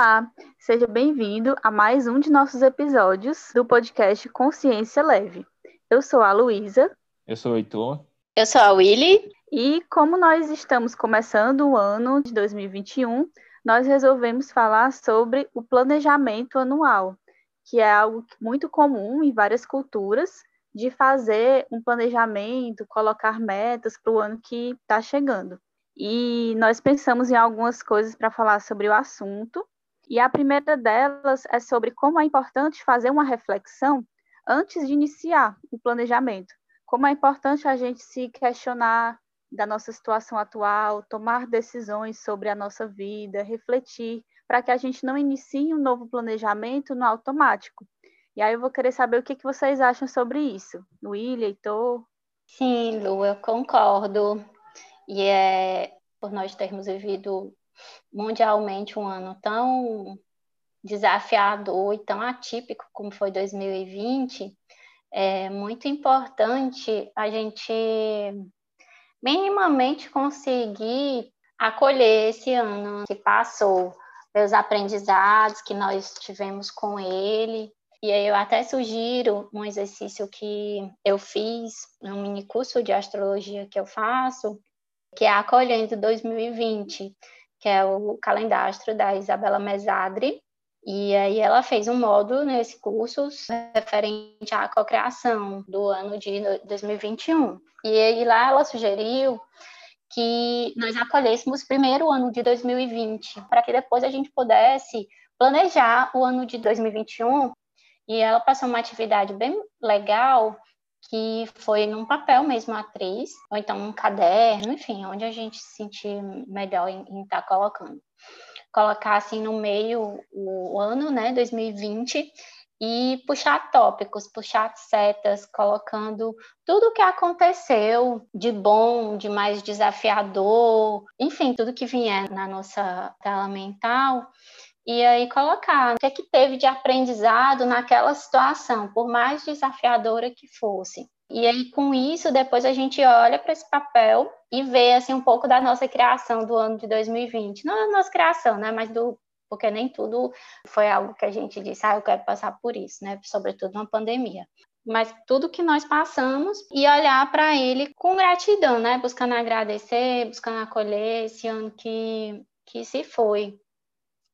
Olá, seja bem-vindo a mais um de nossos episódios do podcast Consciência Leve. Eu sou a Luísa. Eu sou o Heitor. Eu sou a Willy. E como nós estamos começando o ano de 2021, nós resolvemos falar sobre o planejamento anual, que é algo muito comum em várias culturas, de fazer um planejamento, colocar metas para o ano que está chegando. E nós pensamos em algumas coisas para falar sobre o assunto, e a primeira delas é sobre como é importante fazer uma reflexão antes de iniciar o planejamento. Como é importante a gente se questionar da nossa situação atual, tomar decisões sobre a nossa vida, refletir, para que a gente não inicie um novo planejamento no automático. E aí eu vou querer saber o que, que vocês acham sobre isso. William, Heitor? Sim, Lu, eu concordo. E é por nós termos vivido mundialmente um ano tão desafiador e tão atípico como foi 2020, é muito importante a gente minimamente conseguir acolher esse ano que passou, os aprendizados que nós tivemos com ele. E aí eu até sugiro um exercício que eu fiz no mini curso de astrologia que eu faço, que é Acolhendo 2020 que é o calendastro da Isabela Mesadri. E aí ela fez um módulo nesse curso referente à cocriação do ano de 2021. E aí lá ela sugeriu que nós acolhêssemos primeiro o ano de 2020, para que depois a gente pudesse planejar o ano de 2021. E ela passou uma atividade bem legal que foi num papel mesmo atriz, ou então um caderno, enfim, onde a gente se sentir melhor em estar tá colocando. Colocar assim no meio o ano, né, 2020, e puxar tópicos, puxar setas, colocando tudo o que aconteceu de bom, de mais desafiador, enfim, tudo que vier na nossa tela mental e aí colocar o que é que teve de aprendizado naquela situação, por mais desafiadora que fosse. E aí com isso depois a gente olha para esse papel e vê assim um pouco da nossa criação do ano de 2020, não da nossa criação, né, mas do porque nem tudo foi algo que a gente disse, ah, eu quero passar por isso, né, sobretudo uma pandemia mas tudo que nós passamos e olhar para ele com gratidão, né? Buscando agradecer, buscando acolher esse ano que, que se foi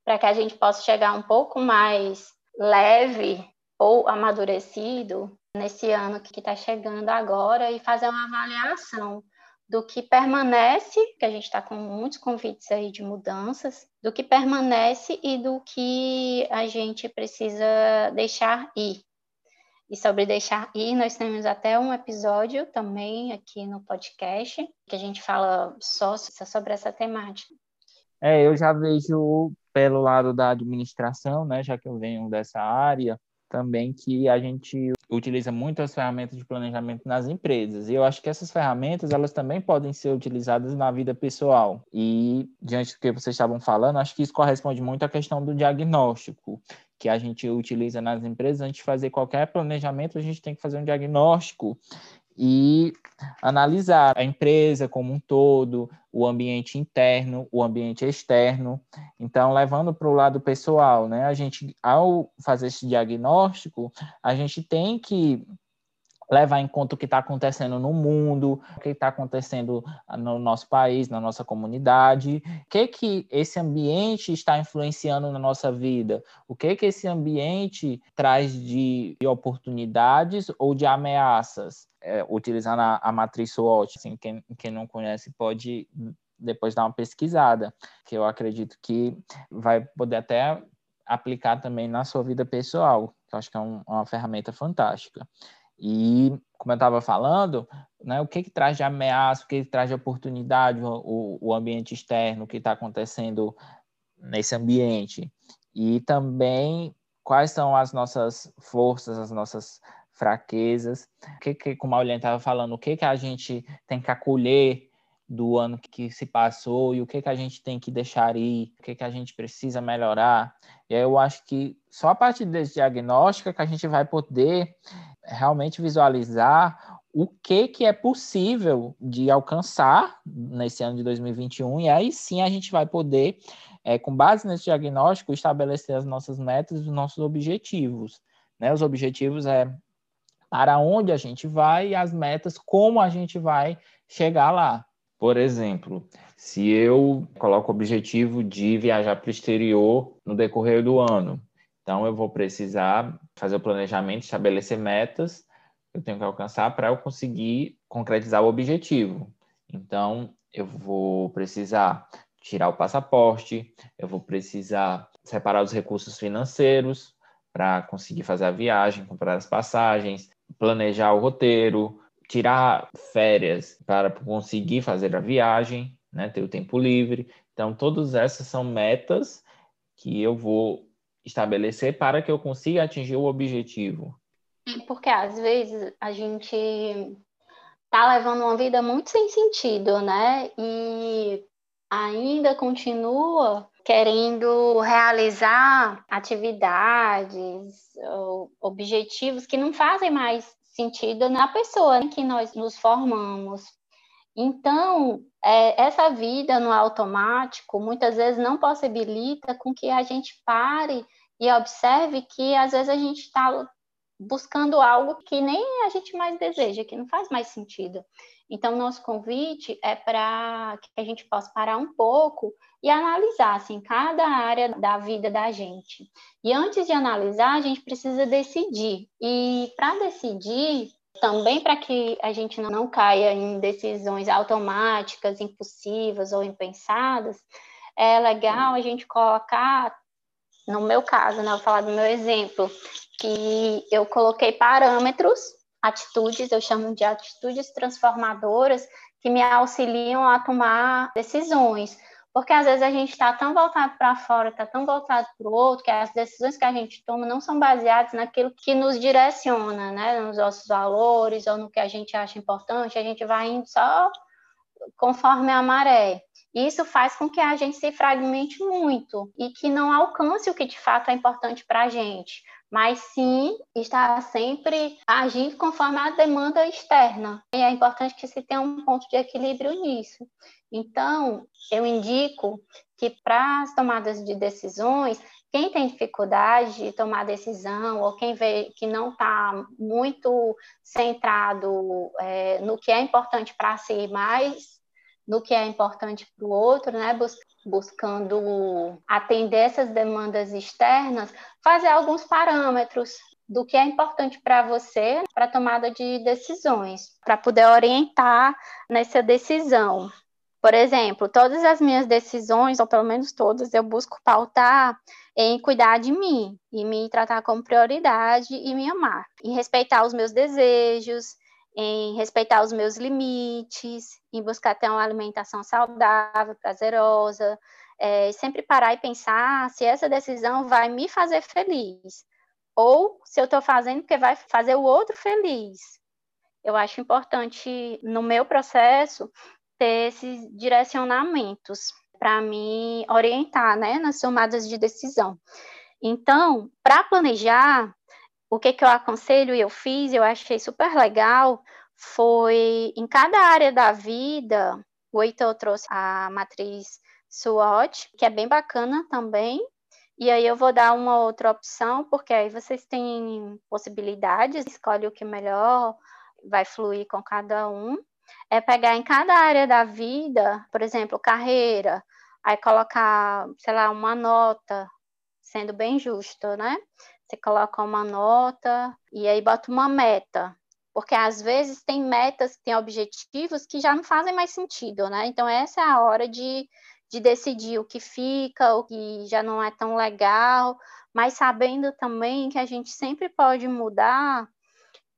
para que a gente possa chegar um pouco mais leve ou amadurecido nesse ano que está chegando agora e fazer uma avaliação do que permanece, que a gente está com muitos convites aí de mudanças, do que permanece e do que a gente precisa deixar ir. E sobre deixar ir, nós temos até um episódio também aqui no podcast, que a gente fala só sobre essa temática. É, eu já vejo pelo lado da administração, né, já que eu venho dessa área, também que a gente utiliza muito as ferramentas de planejamento nas empresas. E eu acho que essas ferramentas, elas também podem ser utilizadas na vida pessoal. E diante do que vocês estavam falando, acho que isso corresponde muito à questão do diagnóstico que a gente utiliza nas empresas. Antes de fazer qualquer planejamento, a gente tem que fazer um diagnóstico e analisar a empresa como um todo, o ambiente interno, o ambiente externo. Então, levando para o lado pessoal, né? A gente, ao fazer esse diagnóstico, a gente tem que levar em conta o que está acontecendo no mundo, o que está acontecendo no nosso país, na nossa comunidade, o que que esse ambiente está influenciando na nossa vida, o que que esse ambiente traz de oportunidades ou de ameaças, é, utilizando a, a, matriz SWOT, assim, quem, quem não conhece pode depois dar uma pesquisada, que eu acredito que vai poder até aplicar também na sua vida pessoal, que eu acho que é um, uma ferramenta fantástica. E, como eu estava falando, né, o que, que traz de ameaça, o que, que traz de oportunidade, o, o ambiente externo, o que está acontecendo nesse ambiente. E também quais são as nossas forças, as nossas fraquezas, o que, que como a Olhã estava falando, o que, que a gente tem que acolher do ano que se passou e o que, que a gente tem que deixar ir, o que, que a gente precisa melhorar. E aí eu acho que só a partir desse diagnóstico é que a gente vai poder realmente visualizar o que, que é possível de alcançar nesse ano de 2021, e aí sim a gente vai poder, é, com base nesse diagnóstico, estabelecer as nossas metas os nossos objetivos. Né? Os objetivos é para onde a gente vai e as metas, como a gente vai chegar lá. Por exemplo, se eu coloco o objetivo de viajar para o exterior no decorrer do ano, então eu vou precisar fazer o planejamento, estabelecer metas eu tenho que alcançar para eu conseguir concretizar o objetivo. Então, eu vou precisar tirar o passaporte, eu vou precisar separar os recursos financeiros para conseguir fazer a viagem, comprar as passagens, planejar o roteiro, tirar férias para conseguir fazer a viagem, né, ter o tempo livre. Então, todas essas são metas que eu vou estabelecer para que eu consiga atingir o objetivo. Porque às vezes a gente tá levando uma vida muito sem sentido, né? E ainda continua querendo realizar atividades, objetivos que não fazem mais sentido na pessoa em que nós nos formamos. Então, é, essa vida no automático muitas vezes não possibilita com que a gente pare e observe que às vezes a gente está buscando algo que nem a gente mais deseja, que não faz mais sentido. Então, nosso convite é para que a gente possa parar um pouco e analisar assim, cada área da vida da gente. E antes de analisar, a gente precisa decidir. E para decidir, também para que a gente não caia em decisões automáticas, impulsivas ou impensadas, é legal a gente colocar, no meu caso, né, vou falar do meu exemplo, que eu coloquei parâmetros, atitudes, eu chamo de atitudes transformadoras, que me auxiliam a tomar decisões. Porque às vezes a gente está tão voltado para fora, está tão voltado para o outro, que as decisões que a gente toma não são baseadas naquilo que nos direciona, né? nos nossos valores ou no que a gente acha importante, a gente vai indo só conforme a maré. Isso faz com que a gente se fragmente muito e que não alcance o que de fato é importante para a gente mas sim está sempre agindo conforme a demanda externa. E é importante que se tenha um ponto de equilíbrio nisso. Então, eu indico que para as tomadas de decisões, quem tem dificuldade de tomar decisão ou quem vê que não está muito centrado é, no que é importante para si, mas no que é importante para o outro, né? buscando atender essas demandas externas, fazer alguns parâmetros do que é importante para você para tomada de decisões, para poder orientar nessa decisão. Por exemplo, todas as minhas decisões, ou pelo menos todas, eu busco pautar em cuidar de mim e me tratar como prioridade e me amar, em respeitar os meus desejos, em respeitar os meus limites, em buscar ter uma alimentação saudável, prazerosa, é, sempre parar e pensar se essa decisão vai me fazer feliz, ou se eu estou fazendo porque vai fazer o outro feliz. Eu acho importante, no meu processo, ter esses direcionamentos para me orientar né, nas tomadas de decisão. Então, para planejar, o que, que eu aconselho e eu fiz, eu achei super legal, foi em cada área da vida, o Heitor trouxe a matriz SWOT, que é bem bacana também, e aí eu vou dar uma outra opção, porque aí vocês têm possibilidades, escolhe o que melhor vai fluir com cada um. É pegar em cada área da vida, por exemplo, carreira, aí colocar, sei lá, uma nota, sendo bem justo, né? Você coloca uma nota e aí bota uma meta. Porque às vezes tem metas, tem objetivos que já não fazem mais sentido, né? Então, essa é a hora de, de decidir o que fica, o que já não é tão legal, mas sabendo também que a gente sempre pode mudar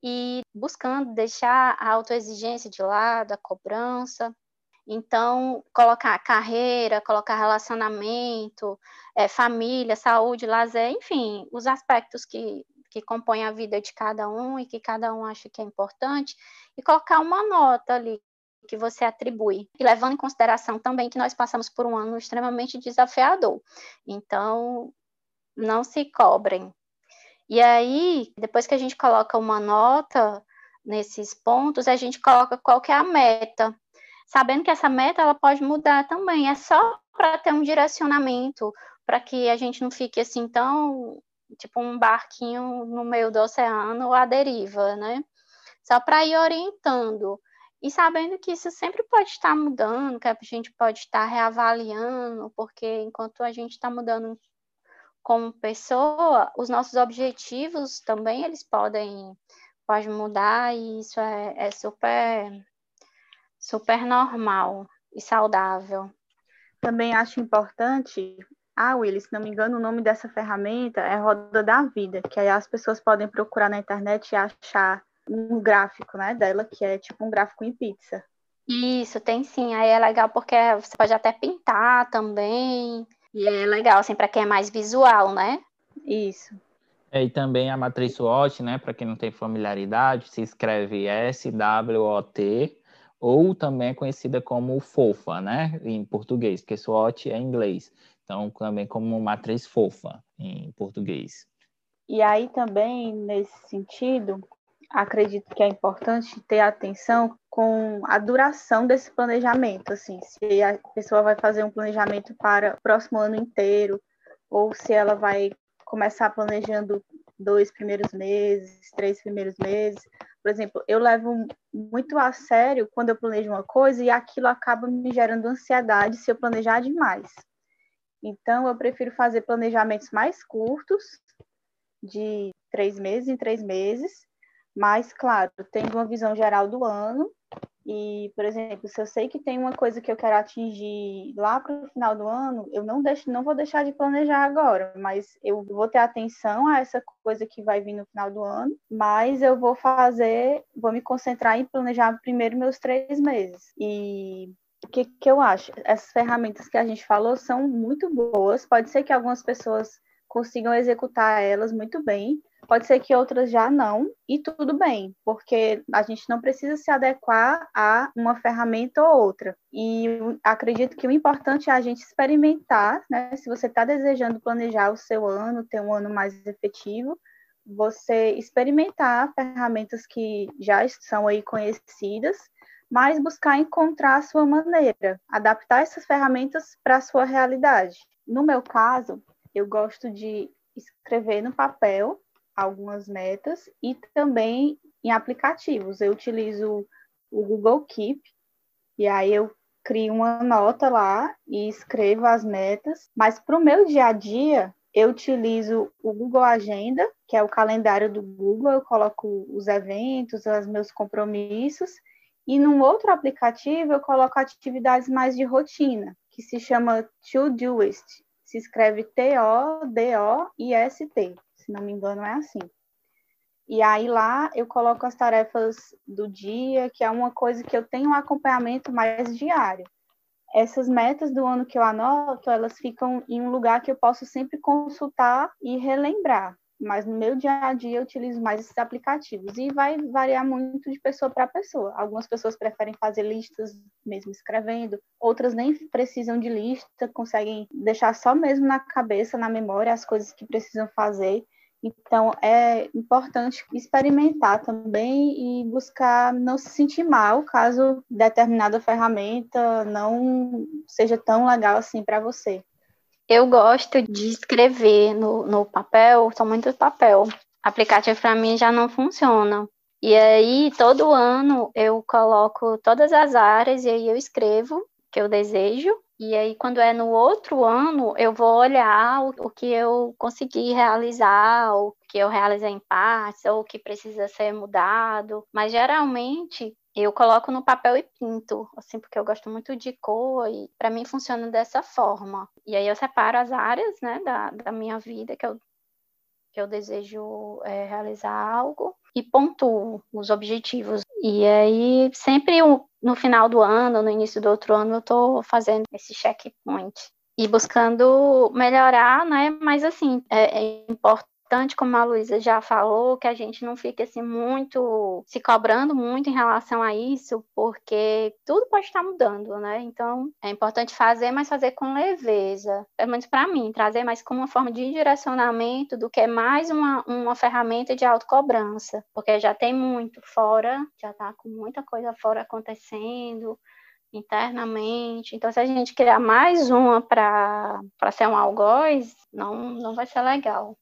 e buscando deixar a autoexigência de lado, a cobrança. Então, colocar carreira, colocar relacionamento, é, família, saúde, lazer, enfim, os aspectos que, que compõem a vida de cada um e que cada um acha que é importante, e colocar uma nota ali que você atribui, e levando em consideração também que nós passamos por um ano extremamente desafiador. Então, não se cobrem. E aí, depois que a gente coloca uma nota, nesses pontos, a gente coloca qual que é a meta, sabendo que essa meta ela pode mudar também, é só para ter um direcionamento, para que a gente não fique assim tão tipo um barquinho no meio do oceano à deriva, né? Só para ir orientando e sabendo que isso sempre pode estar mudando, que a gente pode estar reavaliando, porque enquanto a gente está mudando como pessoa, os nossos objetivos também eles podem, podem mudar e isso é, é super super normal e saudável. Também acho importante, ah, Willis, se não me engano, o nome dessa ferramenta é Roda da Vida, que aí as pessoas podem procurar na internet e achar um gráfico, né, dela, que é tipo um gráfico em pizza. Isso, tem sim. Aí é legal porque você pode até pintar também. E é legal, assim, para quem é mais visual, né? Isso. É, e também a matriz SWOT, né? Para quem não tem familiaridade, se escreve S-W-O-T, ou também é conhecida como FOFA, né? Em português, porque SWOT é inglês. Então, também como matriz FOFA em português. E aí também, nesse sentido, acredito que é importante ter atenção com a duração desse planejamento, assim, se a pessoa vai fazer um planejamento para o próximo ano inteiro, ou se ela vai começar planejando dois primeiros meses, três primeiros meses. Por exemplo, eu levo muito a sério quando eu planejo uma coisa e aquilo acaba me gerando ansiedade se eu planejar demais. Então, eu prefiro fazer planejamentos mais curtos, de três meses em três meses, mas, claro, tendo uma visão geral do ano. E, por exemplo, se eu sei que tem uma coisa que eu quero atingir lá para o final do ano, eu não, deixo, não vou deixar de planejar agora, mas eu vou ter atenção a essa coisa que vai vir no final do ano, mas eu vou fazer, vou me concentrar em planejar primeiro meus três meses. E o que, que eu acho? Essas ferramentas que a gente falou são muito boas, pode ser que algumas pessoas consigam executar elas muito bem, Pode ser que outras já não, e tudo bem, porque a gente não precisa se adequar a uma ferramenta ou outra. E acredito que o importante é a gente experimentar, né? Se você está desejando planejar o seu ano, ter um ano mais efetivo, você experimentar ferramentas que já são aí conhecidas, mas buscar encontrar a sua maneira, adaptar essas ferramentas para a sua realidade. No meu caso, eu gosto de escrever no papel algumas metas e também em aplicativos. Eu utilizo o Google Keep e aí eu crio uma nota lá e escrevo as metas, mas para o meu dia a dia eu utilizo o Google Agenda, que é o calendário do Google, eu coloco os eventos, os meus compromissos, e num outro aplicativo eu coloco atividades mais de rotina, que se chama Todoist. Se escreve T-O-D-O-I-S-T se não me engano, é assim. E aí lá eu coloco as tarefas do dia, que é uma coisa que eu tenho um acompanhamento mais diário. Essas metas do ano que eu anoto, elas ficam em um lugar que eu posso sempre consultar e relembrar. Mas no meu dia a dia eu utilizo mais esses aplicativos e vai variar muito de pessoa para pessoa. Algumas pessoas preferem fazer listas mesmo escrevendo, outras nem precisam de lista, conseguem deixar só mesmo na cabeça, na memória as coisas que precisam fazer então, é importante experimentar também e buscar não se sentir mal caso determinada ferramenta não seja tão legal assim para você. Eu gosto de escrever no, no papel, são muito papel. Aplicativo para mim já não funciona. E aí, todo ano eu coloco todas as áreas e aí eu escrevo que eu desejo e aí, quando é no outro ano, eu vou olhar o, o, que eu consegui realizar, o que eu realizei em partes, ou o que precisa ser mudado. Mas geralmente eu coloco no papel e pinto, assim, porque eu gosto muito de cor e para mim funciona dessa forma. E aí eu separo as áreas, né, da, da minha vida que eu, que eu desejo é, realizar algo e pontuo os objetivos. E aí, sempre no final do ano, no início do outro ano, eu estou fazendo esse checkpoint e buscando melhorar, né? Mas, assim, é, é importante importante, como a Luísa já falou, que a gente não fique assim muito se cobrando muito em relação a isso, porque tudo pode estar mudando, né? Então é importante fazer, mas fazer com leveza. Pelo menos para mim, trazer mais como uma forma de direcionamento do que mais uma, uma ferramenta de autocobrança, porque já tem muito fora, já está com muita coisa fora acontecendo internamente. Então, se a gente criar mais uma para ser um algoz, não, não vai ser legal.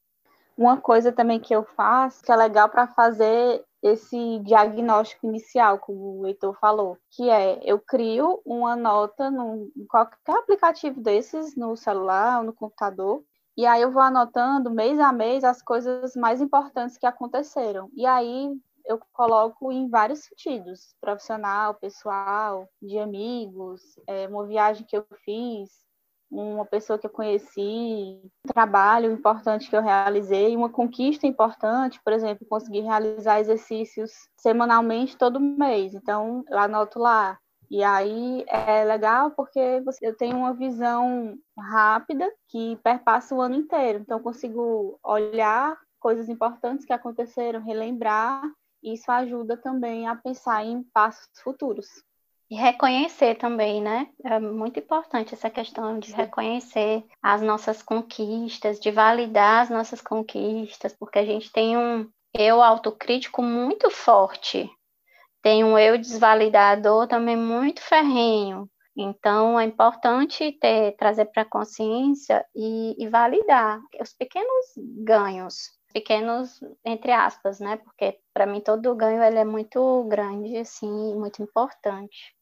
Uma coisa também que eu faço, que é legal para fazer esse diagnóstico inicial, como o Heitor falou, que é eu crio uma nota num, em qualquer aplicativo desses, no celular ou no computador, e aí eu vou anotando mês a mês as coisas mais importantes que aconteceram. E aí eu coloco em vários sentidos, profissional, pessoal, de amigos, é, uma viagem que eu fiz, uma pessoa que eu conheci, um trabalho importante que eu realizei, uma conquista importante, por exemplo, conseguir realizar exercícios semanalmente todo mês. Então, eu anoto lá. E aí é legal porque eu tenho uma visão rápida que perpassa o ano inteiro. Então, eu consigo olhar coisas importantes que aconteceram, relembrar isso ajuda também a pensar em passos futuros. E reconhecer também, né? É muito importante essa questão de reconhecer as nossas conquistas, de validar as nossas conquistas, porque a gente tem um eu autocrítico muito forte, tem um eu desvalidador também muito ferrenho. Então, é importante ter, trazer para a consciência e, e validar os pequenos ganhos, pequenos entre aspas, né? Porque para mim todo ganho ele é muito grande, assim, muito importante.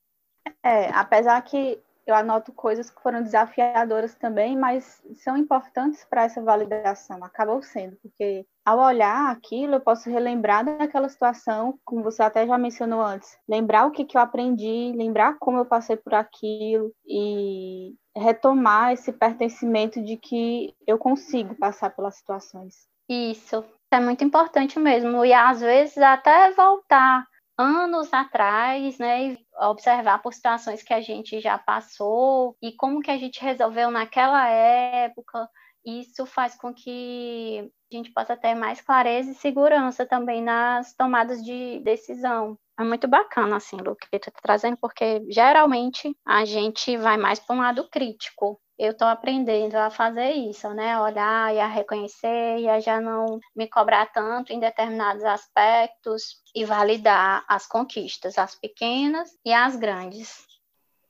É, apesar que eu anoto coisas que foram desafiadoras também, mas são importantes para essa validação, acabam sendo, porque ao olhar aquilo, eu posso relembrar daquela situação, como você até já mencionou antes, lembrar o que, que eu aprendi, lembrar como eu passei por aquilo e retomar esse pertencimento de que eu consigo passar pelas situações. Isso, é muito importante mesmo. E às vezes até voltar anos atrás, né, e observar por situações que a gente já passou e como que a gente resolveu naquela época. Isso faz com que a gente possa ter mais clareza e segurança também nas tomadas de decisão. É muito bacana, assim, Lu, que tu tá trazendo, porque geralmente a gente vai mais para um lado crítico eu estou aprendendo a fazer isso, né? Olhar e a reconhecer e a já não me cobrar tanto em determinados aspectos e validar as conquistas, as pequenas e as grandes.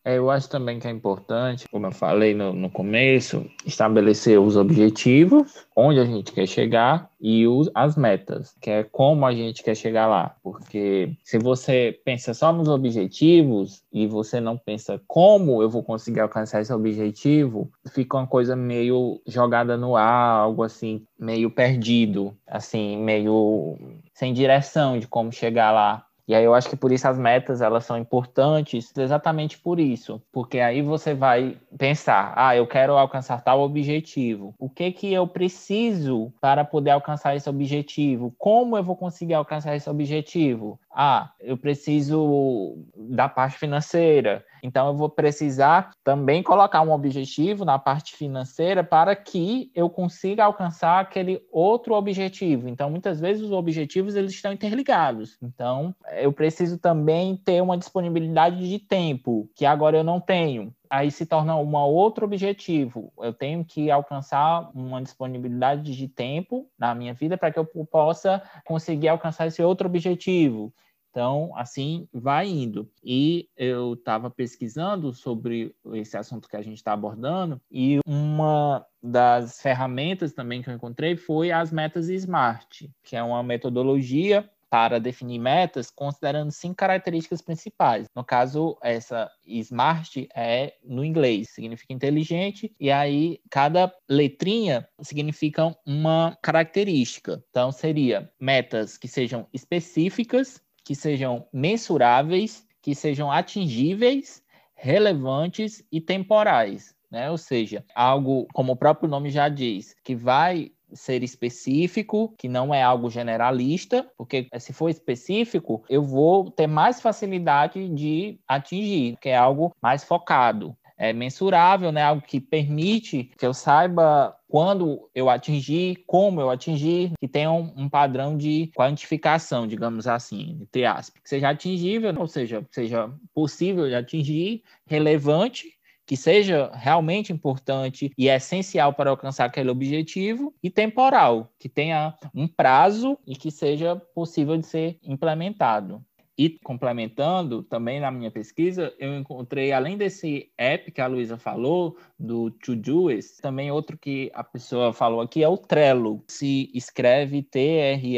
É, eu acho também que é importante, como eu falei no, no começo, estabelecer os objetivos, onde a gente quer chegar e os, as metas, que é como a gente quer chegar lá. Porque se você pensa só nos objetivos e você não pensa como eu vou conseguir alcançar esse objetivo, fica uma coisa meio jogada no ar, algo assim, meio perdido, assim, meio sem direção de como chegar lá. E aí eu acho que por isso as metas elas são importantes, exatamente por isso, porque aí você vai pensar, ah, eu quero alcançar tal objetivo. O que que eu preciso para poder alcançar esse objetivo? Como eu vou conseguir alcançar esse objetivo? Ah, eu preciso da parte financeira. Então, eu vou precisar também colocar um objetivo na parte financeira para que eu consiga alcançar aquele outro objetivo. Então, muitas vezes os objetivos eles estão interligados. Então, eu preciso também ter uma disponibilidade de tempo que agora eu não tenho aí se torna um outro objetivo. Eu tenho que alcançar uma disponibilidade de tempo na minha vida para que eu possa conseguir alcançar esse outro objetivo. Então, assim vai indo. E eu estava pesquisando sobre esse assunto que a gente está abordando, e uma das ferramentas também que eu encontrei foi as metas SMART, que é uma metodologia para definir metas considerando cinco características principais. No caso, essa SMART é no inglês, significa inteligente, e aí cada letrinha significa uma característica. Então, seria metas que sejam específicas, que sejam mensuráveis, que sejam atingíveis, relevantes e temporais. Né? Ou seja, algo, como o próprio nome já diz, que vai ser específico, que não é algo generalista, porque se for específico, eu vou ter mais facilidade de atingir, que é algo mais focado. É, mensurável, né? Algo que permite que eu saiba quando eu atingir, como eu atingir, que tenha um, um, padrão de quantificação, digamos assim, entre aspas, que seja atingível, ou seja, seja possível de atingir, relevante que seja realmente importante e essencial para alcançar aquele objetivo, e temporal, que tenha um prazo e que seja possível de ser implementado. E complementando, também na minha pesquisa, eu encontrei, além desse app que a Luísa falou, do Todoist, também outro que a pessoa falou aqui é o Trello. Se escreve T-R-E-L-L-O.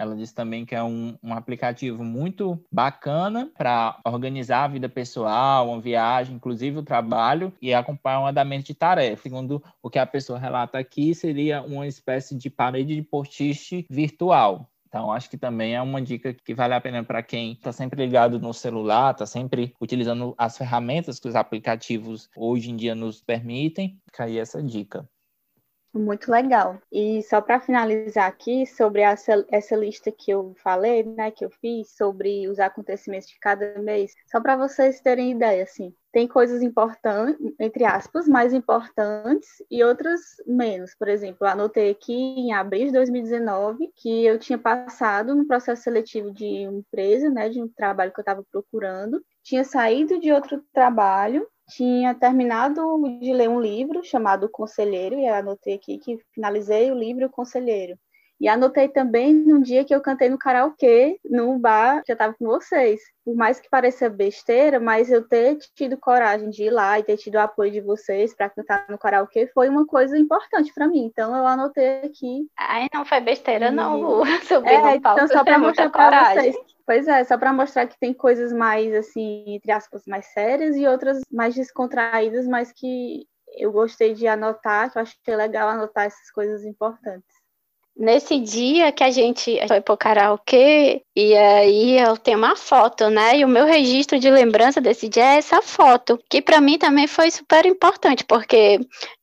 Ela disse também que é um, um aplicativo muito bacana para organizar a vida pessoal, uma viagem, inclusive o trabalho, e acompanhar um andamento de tarefa. Segundo o que a pessoa relata aqui, seria uma espécie de parede de post virtual. Então, acho que também é uma dica que vale a pena para quem está sempre ligado no celular, está sempre utilizando as ferramentas que os aplicativos hoje em dia nos permitem. Fica aí essa dica. Muito legal. E só para finalizar aqui, sobre essa, essa lista que eu falei, né, que eu fiz, sobre os acontecimentos de cada mês, só para vocês terem ideia, assim, tem coisas importantes, entre aspas, mais importantes e outras menos. Por exemplo, anotei aqui em abril de 2019 que eu tinha passado no processo seletivo de empresa, né, de um trabalho que eu estava procurando, tinha saído de outro trabalho tinha terminado de ler um livro chamado Conselheiro, e anotei aqui que finalizei o livro O Conselheiro. E anotei também num dia que eu cantei no karaokê, num bar que eu estava com vocês. Por mais que pareça besteira, mas eu ter tido coragem de ir lá e ter tido o apoio de vocês para cantar no karaokê foi uma coisa importante para mim. Então eu anotei aqui. Ai, não foi besteira, e... não, Lu. Subir é, no palco, então só para mostrar para vocês. Pois é, só para mostrar que tem coisas mais, assim, entre aspas, mais sérias e outras mais descontraídas, mas que eu gostei de anotar, que eu achei legal anotar essas coisas importantes. Nesse dia que a gente foi pro karaokê, e aí eu tenho uma foto, né? E o meu registro de lembrança desse dia é essa foto, que para mim também foi super importante, porque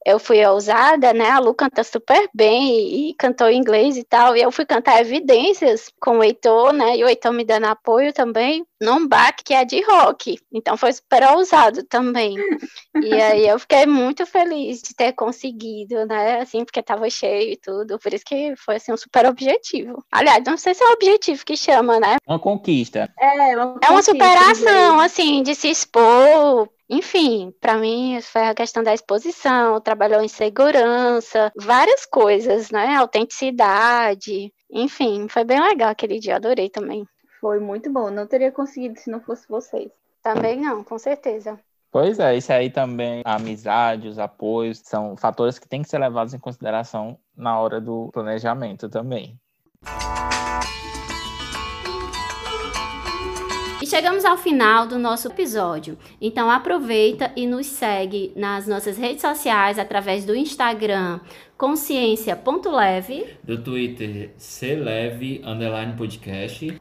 eu fui ousada, né? A Lu canta super bem e, e cantou em inglês e tal, e eu fui cantar evidências com o Heitor, né? E o Heitor me dando apoio também num bar que é de rock. Então foi super ousado também. E aí eu fiquei muito feliz de ter conseguido, né? Assim, porque tava cheio e tudo. Por isso que foi assim um super objetivo. Aliás, não sei se é o objetivo que chama, né? Uma conquista. É, uma, é uma superação, assim, de se expor enfim, para mim foi a questão da exposição, trabalhou em segurança, várias coisas, né? Autenticidade, enfim, foi bem legal aquele dia, adorei também. Foi muito bom. Não teria conseguido se não fosse vocês. Também não, com certeza. Pois é, isso aí também, a amizade, os apoios, são fatores que têm que ser levados em consideração na hora do planejamento também. Chegamos ao final do nosso episódio. Então aproveita e nos segue nas nossas redes sociais através do Instagram consciência.leve, do Twitter underline podcast